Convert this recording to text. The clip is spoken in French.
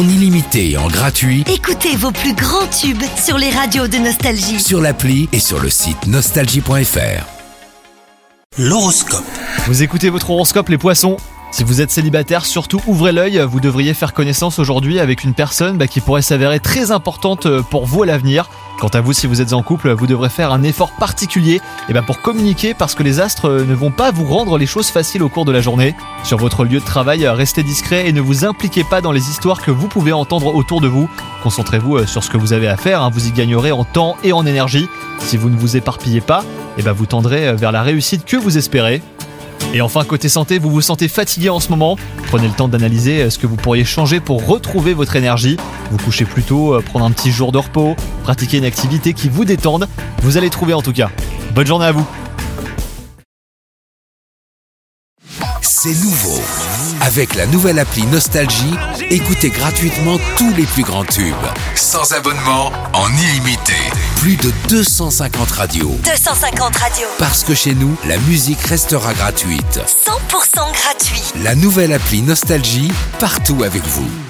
en illimité et en gratuit Écoutez vos plus grands tubes sur les radios de Nostalgie. sur l'appli et sur le site nostalgie.fr. L'horoscope. Vous écoutez votre horoscope les poissons? Si vous êtes célibataire, surtout ouvrez l'œil, vous devriez faire connaissance aujourd'hui avec une personne bah, qui pourrait s'avérer très importante euh, pour vous à l'avenir. Quant à vous, si vous êtes en couple, vous devrez faire un effort particulier et bah, pour communiquer parce que les astres euh, ne vont pas vous rendre les choses faciles au cours de la journée. Sur votre lieu de travail, euh, restez discret et ne vous impliquez pas dans les histoires que vous pouvez entendre autour de vous. Concentrez-vous euh, sur ce que vous avez à faire, hein, vous y gagnerez en temps et en énergie. Si vous ne vous éparpillez pas, et bah, vous tendrez vers la réussite que vous espérez. Et enfin, côté santé, vous vous sentez fatigué en ce moment Prenez le temps d'analyser euh, ce que vous pourriez changer pour retrouver votre énergie. Vous couchez plus tôt, euh, prendre un petit jour de repos, pratiquer une activité qui vous détende. Vous allez trouver en tout cas. Bonne journée à vous C'est nouveau. Avec la nouvelle appli Nostalgie, écoutez gratuitement tous les plus grands tubes. Sans abonnement, en illimité. Plus de 250 radios. 250 radios. Parce que chez nous, la musique restera gratuite. 100% gratuit. La nouvelle appli Nostalgie, partout avec vous.